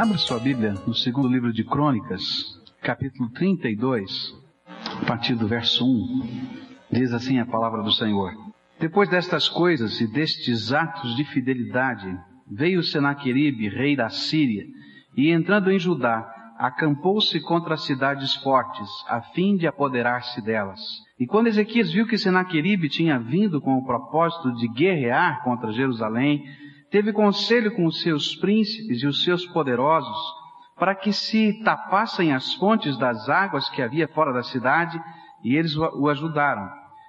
Abra sua Bíblia no segundo livro de Crônicas, capítulo 32, a partir do verso 1. Diz assim a palavra do Senhor. Depois destas coisas e destes atos de fidelidade, veio Senaqueribe, rei da Síria, e entrando em Judá, acampou-se contra as cidades fortes, a fim de apoderar-se delas. E quando Ezequias viu que Senaqueribe tinha vindo com o propósito de guerrear contra Jerusalém, teve conselho com os seus príncipes e os seus poderosos, para que se tapassem as fontes das águas que havia fora da cidade, e eles o ajudaram.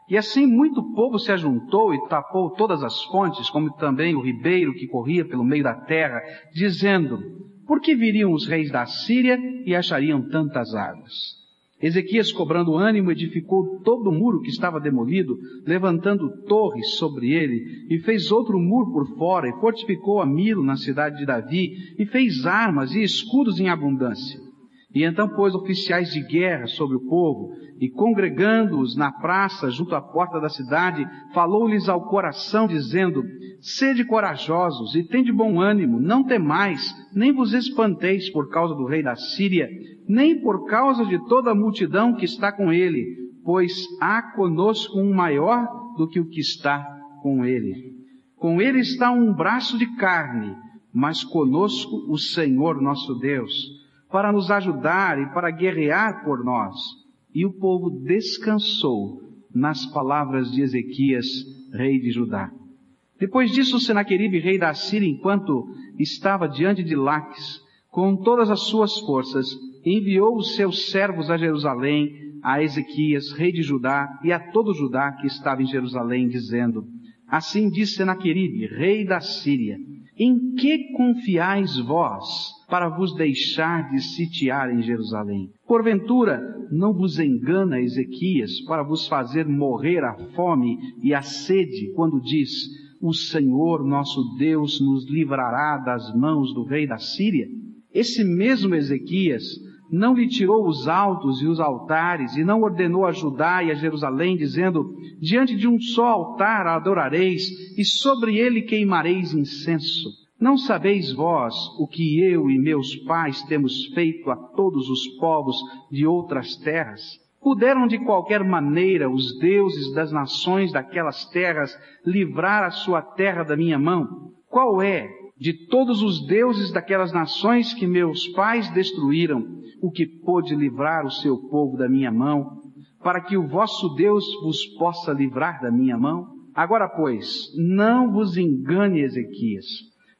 E assim muito povo se ajuntou e tapou todas as fontes, como também o ribeiro que corria pelo meio da terra, dizendo, por que viriam os reis da Síria e achariam tantas águas? Ezequias, cobrando ânimo, edificou todo o muro que estava demolido, levantando torres sobre ele, e fez outro muro por fora, e fortificou a Milo na cidade de Davi, e fez armas e escudos em abundância. E então pôs oficiais de guerra sobre o povo, e congregando-os na praça junto à porta da cidade, falou-lhes ao coração, dizendo, Sede corajosos e tende bom ânimo, não temais, nem vos espanteis por causa do rei da Síria, nem por causa de toda a multidão que está com ele, pois há conosco um maior do que o que está com ele. Com ele está um braço de carne, mas conosco o Senhor nosso Deus, para nos ajudar e para guerrear por nós. E o povo descansou nas palavras de Ezequias, rei de Judá. Depois disso, Senaqueribe, rei da Síria, enquanto estava diante de Laques, com todas as suas forças, enviou os seus servos a Jerusalém, a Ezequias, rei de Judá, e a todo Judá que estava em Jerusalém, dizendo, Assim disse Senaqueribe, rei da Síria, em que confiais vós para vos deixar de sitiar em Jerusalém? Porventura, não vos engana Ezequias para vos fazer morrer a fome e a sede, quando diz, o Senhor nosso Deus nos livrará das mãos do rei da Síria? Esse mesmo Ezequias não lhe tirou os altos e os altares, e não ordenou a Judá e a Jerusalém, dizendo, diante de um só altar adorareis, e sobre ele queimareis incenso. Não sabeis vós o que eu e meus pais temos feito a todos os povos de outras terras? Puderam de qualquer maneira os deuses das nações daquelas terras livrar a sua terra da minha mão? Qual é, de todos os deuses daquelas nações que meus pais destruíram, o que pôde livrar o seu povo da minha mão, para que o vosso Deus vos possa livrar da minha mão? Agora, pois, não vos engane Ezequias,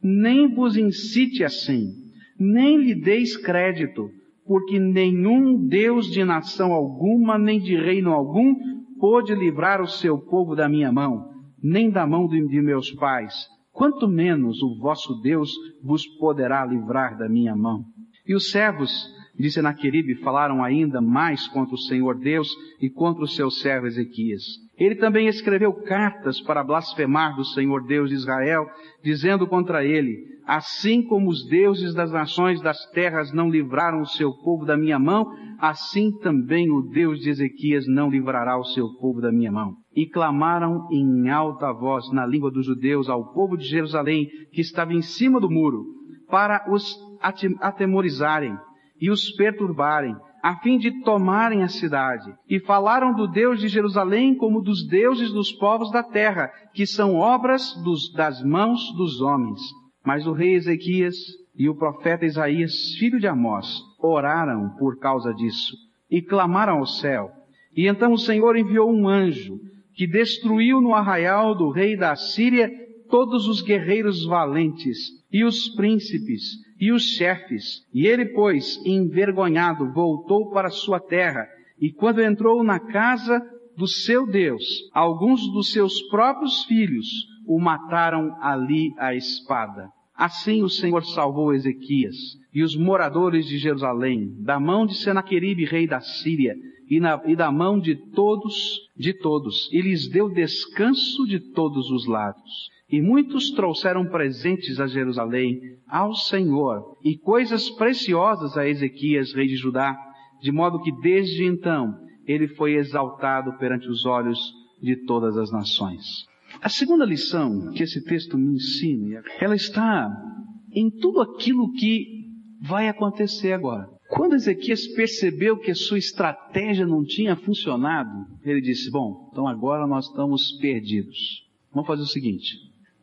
nem vos incite assim, nem lhe deis crédito, porque nenhum Deus de nação alguma, nem de reino algum, pôde livrar o seu povo da minha mão, nem da mão de, meus pais, quanto menos o vosso Deus vos poderá livrar da minha mão. E os servos de Senaqueribe falaram ainda mais contra o Senhor Deus e contra o seu servo Ezequias. Ele também escreveu cartas para blasfemar do Senhor Deus de Israel, dizendo contra ele, assim como os deuses das nações das terras não livraram o seu povo da minha mão, assim também o Deus de Ezequias não livrará o seu povo da minha mão. E clamaram em alta voz na língua dos judeus ao povo de Jerusalém, que estava em cima do muro, para os atemorizarem e os perturbarem, a fim de tomarem a cidade. E falaram do Deus de Jerusalém como dos deuses dos povos da terra, que são obras dos, das mãos dos homens. Mas o rei Ezequias e o profeta Isaías, filho de Amós, oraram por causa disso e clamaram ao céu. E então o Senhor enviou um anjo que destruiu no arraial do rei da Síria todos os guerreiros valentes e os príncipes e os chefes. E ele, pois, envergonhado, voltou para sua terra. E quando entrou na casa do seu Deus, alguns dos seus próprios filhos o mataram ali à espada. Assim o Senhor salvou Ezequias e os moradores de Jerusalém da mão de Senaqueribe, rei da Síria, e, na, e da mão de todos, de todos, e lhes deu descanso de todos os lados. E muitos trouxeram presentes a Jerusalém, ao Senhor, e coisas preciosas a Ezequias, rei de Judá, de modo que desde então ele foi exaltado perante os olhos de todas as nações. A segunda lição que esse texto me ensina, ela está em tudo aquilo que vai acontecer agora. Quando Ezequias percebeu que a sua estratégia não tinha funcionado, ele disse: Bom, então agora nós estamos perdidos. Vamos fazer o seguinte: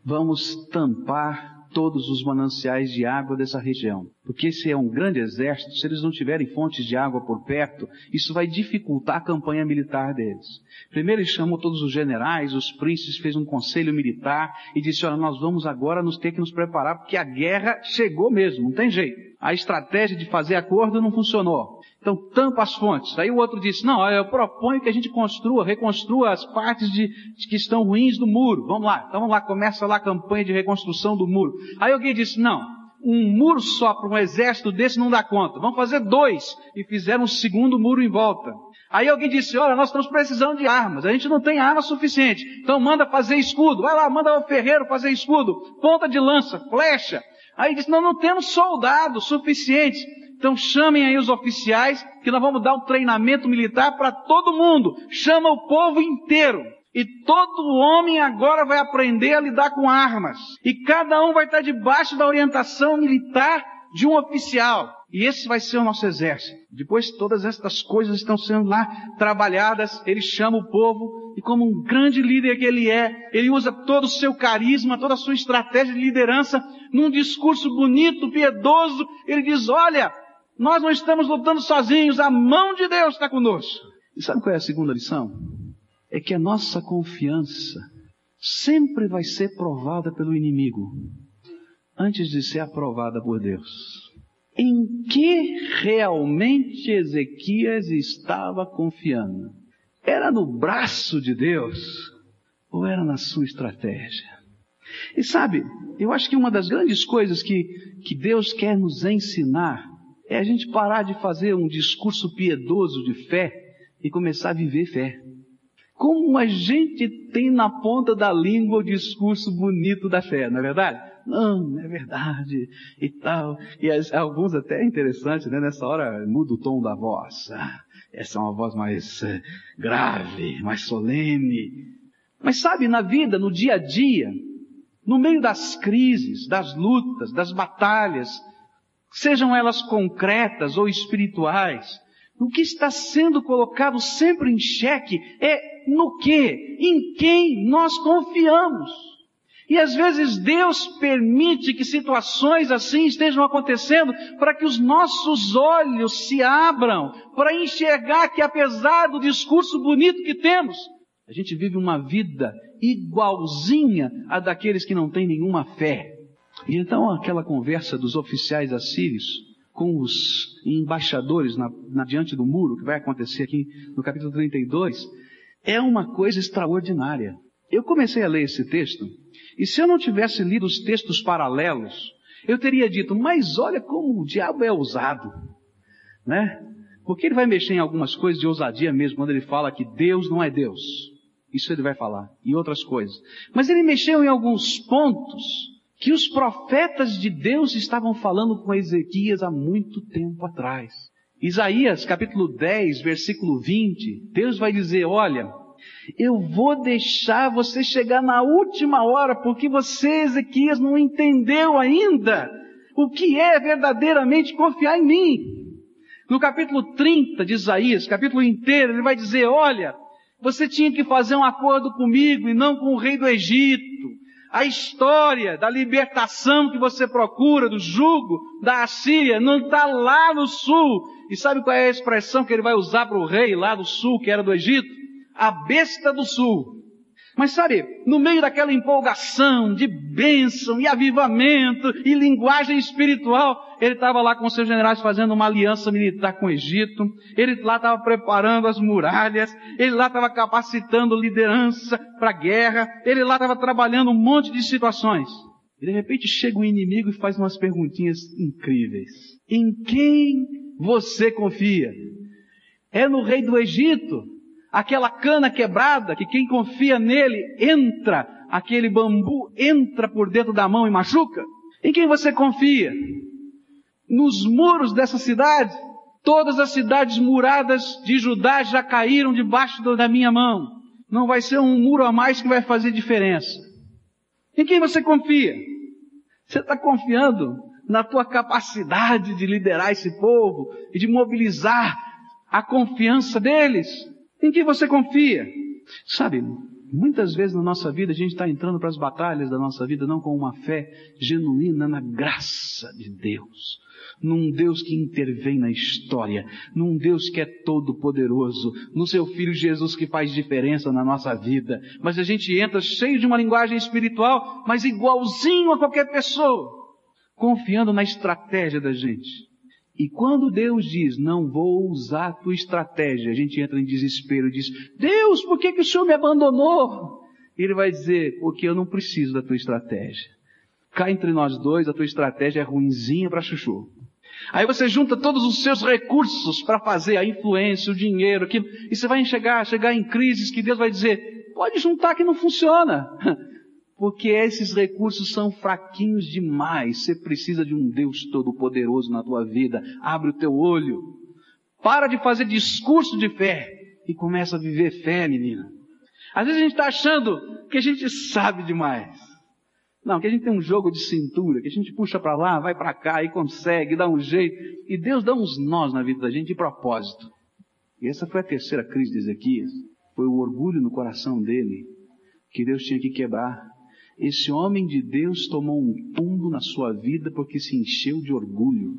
vamos tampar todos os mananciais de água dessa região. Porque se é um grande exército, se eles não tiverem fontes de água por perto, isso vai dificultar a campanha militar deles. Primeiro ele chamou todos os generais, os príncipes, fez um conselho militar e disse, olha, nós vamos agora nos ter que nos preparar porque a guerra chegou mesmo, não tem jeito. A estratégia de fazer acordo não funcionou. Então tampa as fontes. Aí o outro disse, não, eu proponho que a gente construa, reconstrua as partes de, de, que estão ruins do muro. Vamos lá, então vamos lá, começa lá a campanha de reconstrução do muro. Aí alguém disse, não, um muro só para um exército desse não dá conta. Vamos fazer dois. E fizeram um segundo muro em volta. Aí alguém disse, olha, nós estamos precisando de armas. A gente não tem arma suficiente. Então manda fazer escudo. Vai lá, manda o ferreiro fazer escudo. Ponta de lança, flecha. Aí disse, não, não temos soldados suficientes. Então chamem aí os oficiais, que nós vamos dar um treinamento militar para todo mundo. Chama o povo inteiro. E todo homem agora vai aprender a lidar com armas. E cada um vai estar debaixo da orientação militar de um oficial. E esse vai ser o nosso exército. Depois todas estas coisas estão sendo lá trabalhadas, ele chama o povo e como um grande líder que ele é, ele usa todo o seu carisma, toda a sua estratégia de liderança num discurso bonito, piedoso. Ele diz, olha, nós não estamos lutando sozinhos, a mão de Deus está conosco. E sabe qual é a segunda lição? É que a nossa confiança sempre vai ser provada pelo inimigo, antes de ser aprovada por Deus em que realmente Ezequias estava confiando? Era no braço de Deus ou era na sua estratégia? E sabe, eu acho que uma das grandes coisas que, que Deus quer nos ensinar é a gente parar de fazer um discurso piedoso de fé e começar a viver fé. Como a gente tem na ponta da língua o discurso bonito da fé, não é verdade? Não, é verdade, e tal. E as, alguns até é interessante, né? Nessa hora muda o tom da voz. Essa é uma voz mais uh, grave, mais solene. Mas sabe, na vida, no dia a dia, no meio das crises, das lutas, das batalhas, sejam elas concretas ou espirituais, o que está sendo colocado sempre em xeque é no que, em quem nós confiamos. E às vezes Deus permite que situações assim estejam acontecendo para que os nossos olhos se abram, para enxergar que apesar do discurso bonito que temos, a gente vive uma vida igualzinha a daqueles que não têm nenhuma fé. E então aquela conversa dos oficiais assírios com os embaixadores na, na, diante do muro, que vai acontecer aqui no capítulo 32, é uma coisa extraordinária. Eu comecei a ler esse texto e se eu não tivesse lido os textos paralelos, eu teria dito, mas olha como o diabo é ousado, né? Porque ele vai mexer em algumas coisas de ousadia mesmo, quando ele fala que Deus não é Deus. Isso ele vai falar, e outras coisas. Mas ele mexeu em alguns pontos que os profetas de Deus estavam falando com Ezequias há muito tempo atrás. Isaías capítulo 10, versículo 20, Deus vai dizer, olha, eu vou deixar você chegar na última hora, porque você, Ezequias, não entendeu ainda o que é verdadeiramente confiar em mim. No capítulo 30 de Isaías, capítulo inteiro, ele vai dizer, olha, você tinha que fazer um acordo comigo e não com o rei do Egito. A história da libertação que você procura, do jugo da Assíria, não está lá no sul. E sabe qual é a expressão que ele vai usar para o rei lá do sul, que era do Egito? A besta do sul. Mas sabe, no meio daquela empolgação de bênção e avivamento e linguagem espiritual, ele estava lá com seus generais fazendo uma aliança militar com o Egito, ele lá estava preparando as muralhas, ele lá estava capacitando liderança para a guerra, ele lá estava trabalhando um monte de situações. E de repente chega um inimigo e faz umas perguntinhas incríveis. Em quem você confia? É no rei do Egito? Aquela cana quebrada que quem confia nele entra, aquele bambu entra por dentro da mão e machuca? Em quem você confia? Nos muros dessa cidade? Todas as cidades muradas de Judá já caíram debaixo da minha mão. Não vai ser um muro a mais que vai fazer diferença. Em quem você confia? Você está confiando na tua capacidade de liderar esse povo e de mobilizar a confiança deles. Em que você confia? Sabe, muitas vezes na nossa vida a gente está entrando para as batalhas da nossa vida não com uma fé genuína na graça de Deus, num Deus que intervém na história, num Deus que é todo poderoso, no seu Filho Jesus que faz diferença na nossa vida. Mas a gente entra cheio de uma linguagem espiritual, mas igualzinho a qualquer pessoa, confiando na estratégia da gente. E quando Deus diz, não vou usar tua estratégia, a gente entra em desespero e diz, Deus, por que, que o Senhor me abandonou? Ele vai dizer, porque eu não preciso da tua estratégia. Cá entre nós dois, a tua estratégia é ruinzinha para chuchu. Aí você junta todos os seus recursos para fazer a influência, o dinheiro, aquilo, e você vai chegar, chegar em crises que Deus vai dizer, pode juntar que não funciona. Porque esses recursos são fraquinhos demais. Você precisa de um Deus todo-poderoso na tua vida. Abre o teu olho. Para de fazer discurso de fé e começa a viver fé, menina. Às vezes a gente está achando que a gente sabe demais. Não, que a gente tem um jogo de cintura, que a gente puxa para lá, vai para cá e consegue, dá um jeito. E Deus dá uns nós na vida da gente de propósito. E essa foi a terceira crise de Ezequias. Foi o orgulho no coração dele que Deus tinha que quebrar. Esse homem de Deus tomou um tombo na sua vida porque se encheu de orgulho.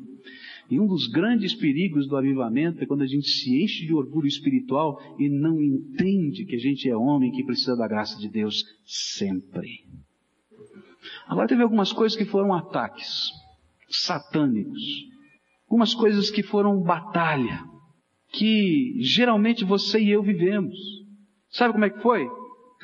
E um dos grandes perigos do avivamento é quando a gente se enche de orgulho espiritual e não entende que a gente é homem que precisa da graça de Deus sempre. Agora teve algumas coisas que foram ataques satânicos. Algumas coisas que foram batalha. Que geralmente você e eu vivemos. Sabe como é que foi?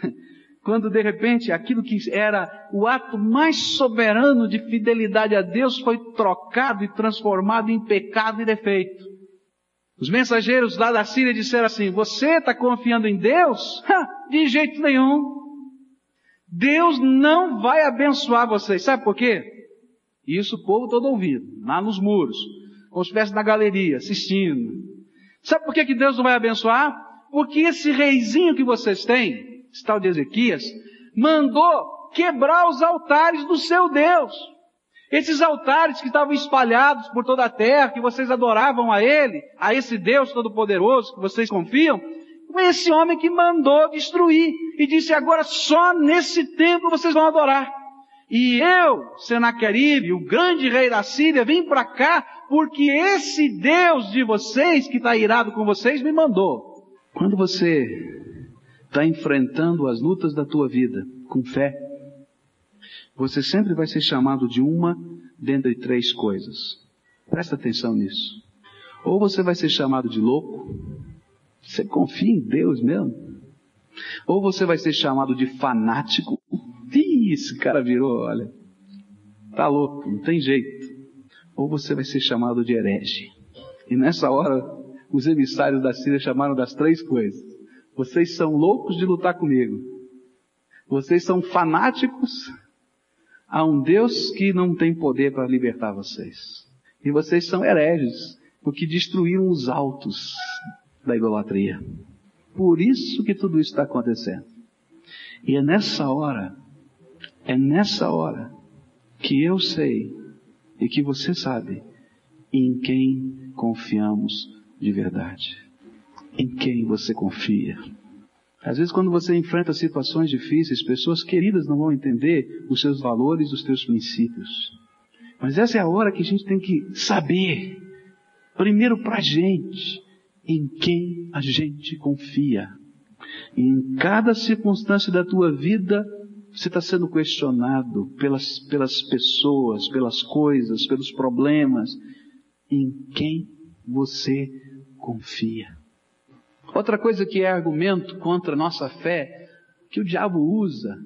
quando de repente aquilo que era o ato mais soberano de fidelidade a Deus foi trocado e transformado em pecado e defeito. Os mensageiros lá da Síria disseram assim: Você está confiando em Deus? Ha, de jeito nenhum. Deus não vai abençoar vocês. Sabe por quê? Isso o povo todo ouvindo, lá nos muros, como se estivesse na galeria, assistindo. Sabe por que, que Deus não vai abençoar? Porque esse reizinho que vocês têm, esse tal de Ezequias, mandou quebrar os altares do seu Deus. Esses altares que estavam espalhados por toda a terra, que vocês adoravam a Ele, a esse Deus Todo-Poderoso que vocês confiam, foi esse homem que mandou destruir e disse agora só nesse templo vocês vão adorar. E eu, Senaqueribe, o grande rei da Síria, vim para cá porque esse Deus de vocês, que está irado com vocês, me mandou. Quando você está enfrentando as lutas da tua vida com fé, você sempre vai ser chamado de uma dentre três coisas. Presta atenção nisso. Ou você vai ser chamado de louco, você confia em Deus mesmo? Ou você vai ser chamado de fanático, Ih, esse cara virou, olha, tá louco, não tem jeito. Ou você vai ser chamado de herege. E nessa hora, os emissários da Síria chamaram das três coisas. Vocês são loucos de lutar comigo. Vocês são fanáticos a um Deus que não tem poder para libertar vocês. E vocês são hereges, porque destruíram os altos da idolatria. Por isso que tudo isso está acontecendo. E é nessa hora, é nessa hora que eu sei e que você sabe em quem confiamos de verdade em quem você confia. Às vezes, quando você enfrenta situações difíceis, pessoas queridas não vão entender os seus valores, os teus princípios. Mas essa é a hora que a gente tem que saber, primeiro para a gente, em quem a gente confia. E em cada circunstância da tua vida, você está sendo questionado pelas, pelas pessoas, pelas coisas, pelos problemas. Em quem você confia. Outra coisa que é argumento contra a nossa fé, que o diabo usa,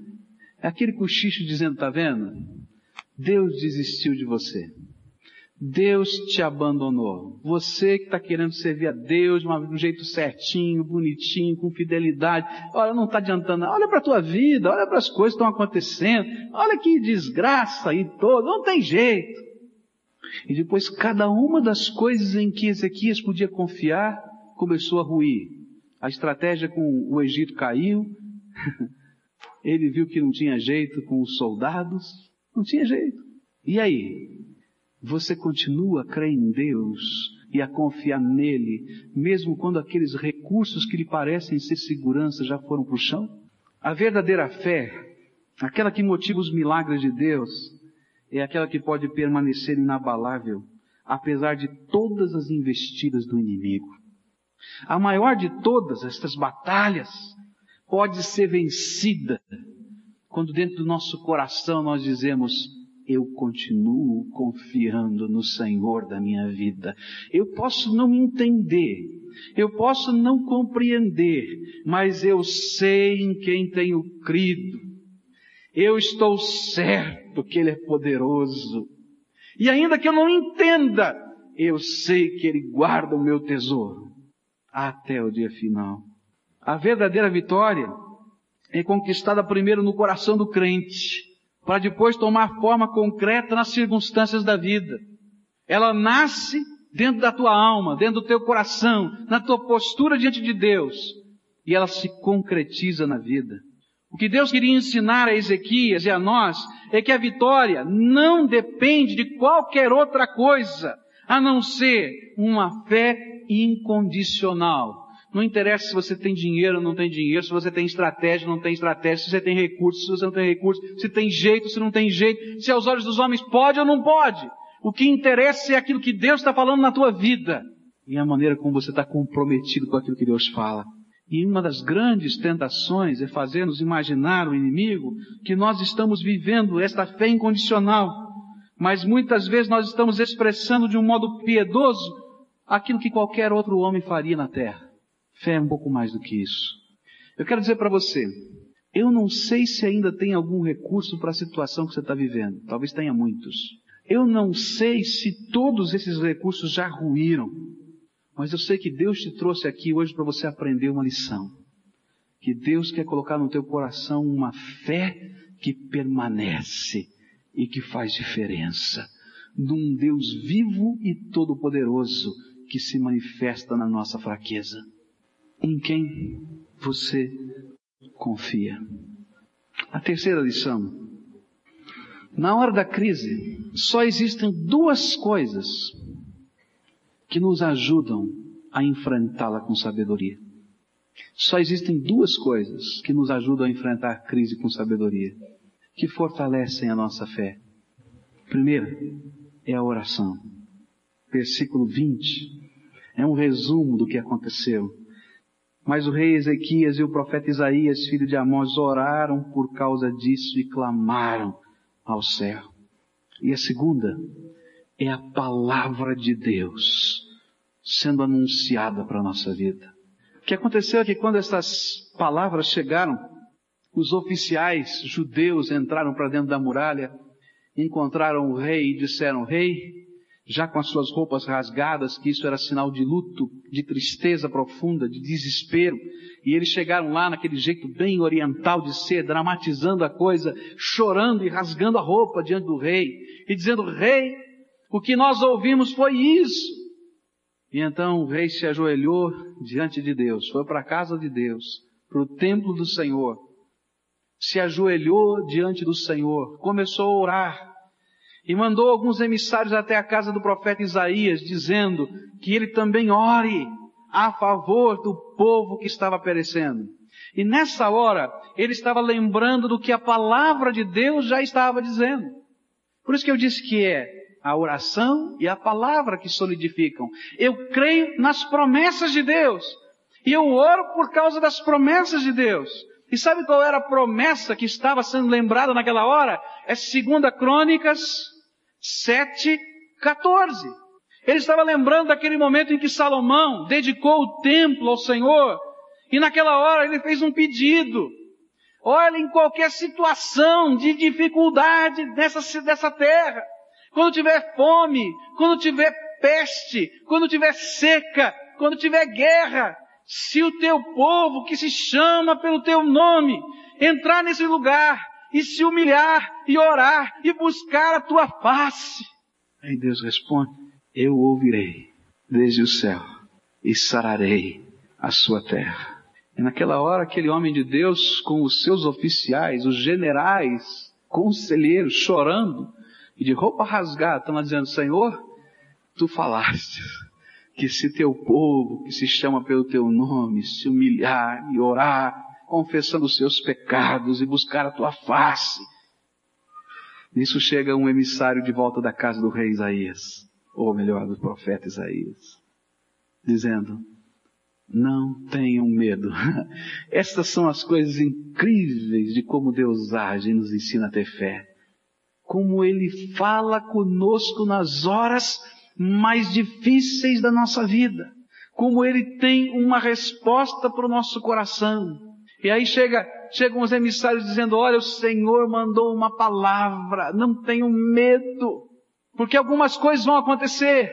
é aquele cochicho dizendo, tá vendo? Deus desistiu de você. Deus te abandonou. Você que está querendo servir a Deus de um jeito certinho, bonitinho, com fidelidade. Olha, não está adiantando. Olha para a tua vida, olha para as coisas que estão acontecendo. Olha que desgraça aí toda. Não tem jeito. E depois cada uma das coisas em que Ezequias podia confiar começou a ruir. A estratégia com o Egito caiu. Ele viu que não tinha jeito com os soldados. Não tinha jeito. E aí? Você continua a crer em Deus e a confiar nele, mesmo quando aqueles recursos que lhe parecem ser segurança já foram para o chão? A verdadeira fé, aquela que motiva os milagres de Deus, é aquela que pode permanecer inabalável, apesar de todas as investidas do inimigo. A maior de todas estas batalhas pode ser vencida quando dentro do nosso coração nós dizemos, eu continuo confiando no Senhor da minha vida. Eu posso não entender, eu posso não compreender, mas eu sei em quem tenho crido. Eu estou certo que Ele é poderoso. E ainda que eu não entenda, eu sei que Ele guarda o meu tesouro até o dia final. A verdadeira vitória é conquistada primeiro no coração do crente, para depois tomar forma concreta nas circunstâncias da vida. Ela nasce dentro da tua alma, dentro do teu coração, na tua postura diante de Deus, e ela se concretiza na vida. O que Deus queria ensinar a Ezequias e a nós é que a vitória não depende de qualquer outra coisa, a não ser uma fé incondicional. Não interessa se você tem dinheiro ou não tem dinheiro, se você tem estratégia ou não tem estratégia, se você tem recursos, você não tem recursos, se tem jeito, se não tem jeito, se aos olhos dos homens pode ou não pode. O que interessa é aquilo que Deus está falando na tua vida e a maneira como você está comprometido com aquilo que Deus fala. E uma das grandes tentações é fazer-nos imaginar o inimigo que nós estamos vivendo esta fé incondicional. Mas muitas vezes nós estamos expressando de um modo piedoso aquilo que qualquer outro homem faria na terra. Fé é um pouco mais do que isso. Eu quero dizer para você, eu não sei se ainda tem algum recurso para a situação que você está vivendo. Talvez tenha muitos. Eu não sei se todos esses recursos já ruíram. Mas eu sei que Deus te trouxe aqui hoje para você aprender uma lição. Que Deus quer colocar no teu coração uma fé que permanece e que faz diferença. Num Deus vivo e todo-poderoso que se manifesta na nossa fraqueza. Em quem você confia. A terceira lição. Na hora da crise, só existem duas coisas que nos ajudam a enfrentá-la com sabedoria. Só existem duas coisas que nos ajudam a enfrentar a crise com sabedoria, que fortalecem a nossa fé. Primeira é a oração. Versículo 20 é um resumo do que aconteceu. Mas o rei Ezequias e o profeta Isaías, filho de Amós, oraram por causa disso e clamaram ao céu. E a segunda é a palavra de Deus sendo anunciada para a nossa vida. O que aconteceu é que quando essas palavras chegaram, os oficiais judeus entraram para dentro da muralha, encontraram o rei e disseram, rei, já com as suas roupas rasgadas, que isso era sinal de luto, de tristeza profunda, de desespero. E eles chegaram lá naquele jeito bem oriental de ser, dramatizando a coisa, chorando e rasgando a roupa diante do rei, e dizendo, rei, o que nós ouvimos foi isso. E então o rei se ajoelhou diante de Deus, foi para a casa de Deus, para o templo do Senhor, se ajoelhou diante do Senhor, começou a orar e mandou alguns emissários até a casa do profeta Isaías, dizendo que ele também ore a favor do povo que estava perecendo. E nessa hora, ele estava lembrando do que a palavra de Deus já estava dizendo. Por isso que eu disse que é a oração e a palavra que solidificam. Eu creio nas promessas de Deus. E eu oro por causa das promessas de Deus. E sabe qual era a promessa que estava sendo lembrada naquela hora? É 2 Crônicas 7, 14. Ele estava lembrando daquele momento em que Salomão dedicou o templo ao Senhor. E naquela hora ele fez um pedido. Olha em qualquer situação de dificuldade dessa, dessa terra quando tiver fome, quando tiver peste, quando tiver seca, quando tiver guerra, se o teu povo que se chama pelo teu nome entrar nesse lugar e se humilhar e orar e buscar a tua face. Aí Deus responde, eu ouvirei desde o céu e sararei a sua terra. E naquela hora aquele homem de Deus com os seus oficiais, os generais, conselheiros, chorando, e de roupa rasgada, estão lá dizendo, Senhor, tu falaste que se teu povo, que se chama pelo teu nome, se humilhar e orar, confessando os seus pecados e buscar a tua face. Nisso chega um emissário de volta da casa do rei Isaías, ou melhor, do profeta Isaías, dizendo, não tenham medo. Estas são as coisas incríveis de como Deus age e nos ensina a ter fé. Como Ele fala conosco nas horas mais difíceis da nossa vida. Como Ele tem uma resposta para o nosso coração. E aí chega, chegam os emissários dizendo, olha, o Senhor mandou uma palavra, não tenham medo, porque algumas coisas vão acontecer.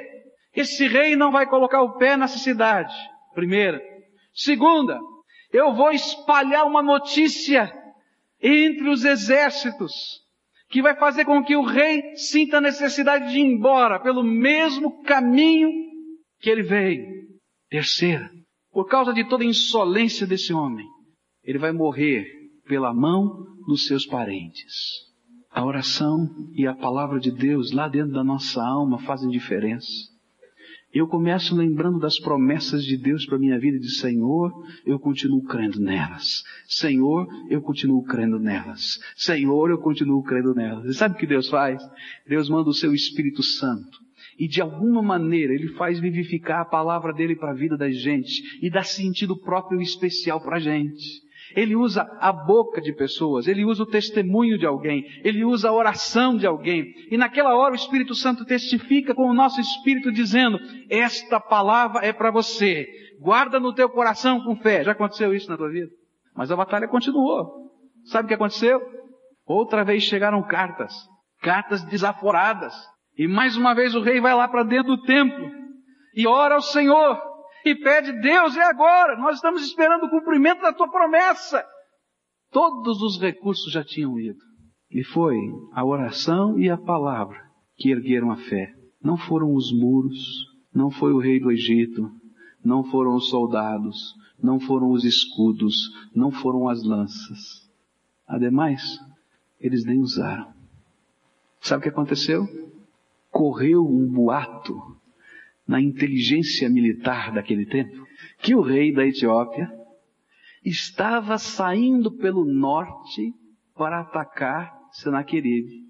Esse rei não vai colocar o pé nessa cidade. Primeira. Segunda, eu vou espalhar uma notícia entre os exércitos que vai fazer com que o rei sinta a necessidade de ir embora pelo mesmo caminho que ele veio. Terceira, por causa de toda a insolência desse homem, ele vai morrer pela mão dos seus parentes. A oração e a palavra de Deus lá dentro da nossa alma fazem diferença. Eu começo lembrando das promessas de Deus para minha vida de Senhor, eu continuo crendo nelas. Senhor, eu continuo crendo nelas. Senhor, eu continuo crendo nelas. E sabe o que Deus faz? Deus manda o seu Espírito Santo. E de alguma maneira ele faz vivificar a palavra dele para a vida da gente e dá sentido próprio e especial para a gente. Ele usa a boca de pessoas, ele usa o testemunho de alguém, ele usa a oração de alguém. E naquela hora o Espírito Santo testifica com o nosso espírito dizendo: Esta palavra é para você. Guarda no teu coração com fé. Já aconteceu isso na tua vida? Mas a batalha continuou. Sabe o que aconteceu? Outra vez chegaram cartas, cartas desaforadas. E mais uma vez o rei vai lá para dentro do templo e ora ao Senhor e pede, Deus, é agora, nós estamos esperando o cumprimento da tua promessa. Todos os recursos já tinham ido. E foi a oração e a palavra que ergueram a fé. Não foram os muros, não foi o rei do Egito, não foram os soldados, não foram os escudos, não foram as lanças. Ademais, eles nem usaram. Sabe o que aconteceu? Correu um boato na inteligência militar daquele tempo, que o rei da Etiópia estava saindo pelo norte para atacar Senaqueribe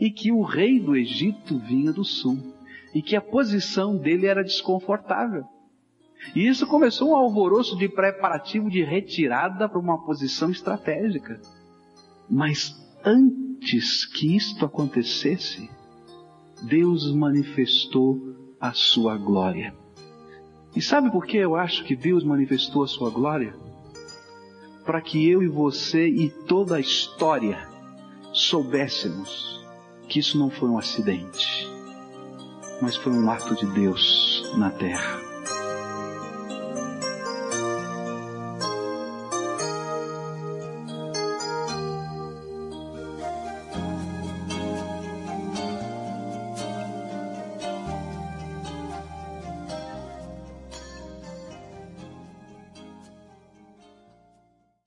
e que o rei do Egito vinha do sul e que a posição dele era desconfortável. E isso começou um alvoroço de preparativo de retirada para uma posição estratégica. Mas antes que isto acontecesse, Deus manifestou a sua glória. E sabe por que eu acho que Deus manifestou a sua glória? Para que eu e você e toda a história soubéssemos que isso não foi um acidente, mas foi um ato de Deus na terra.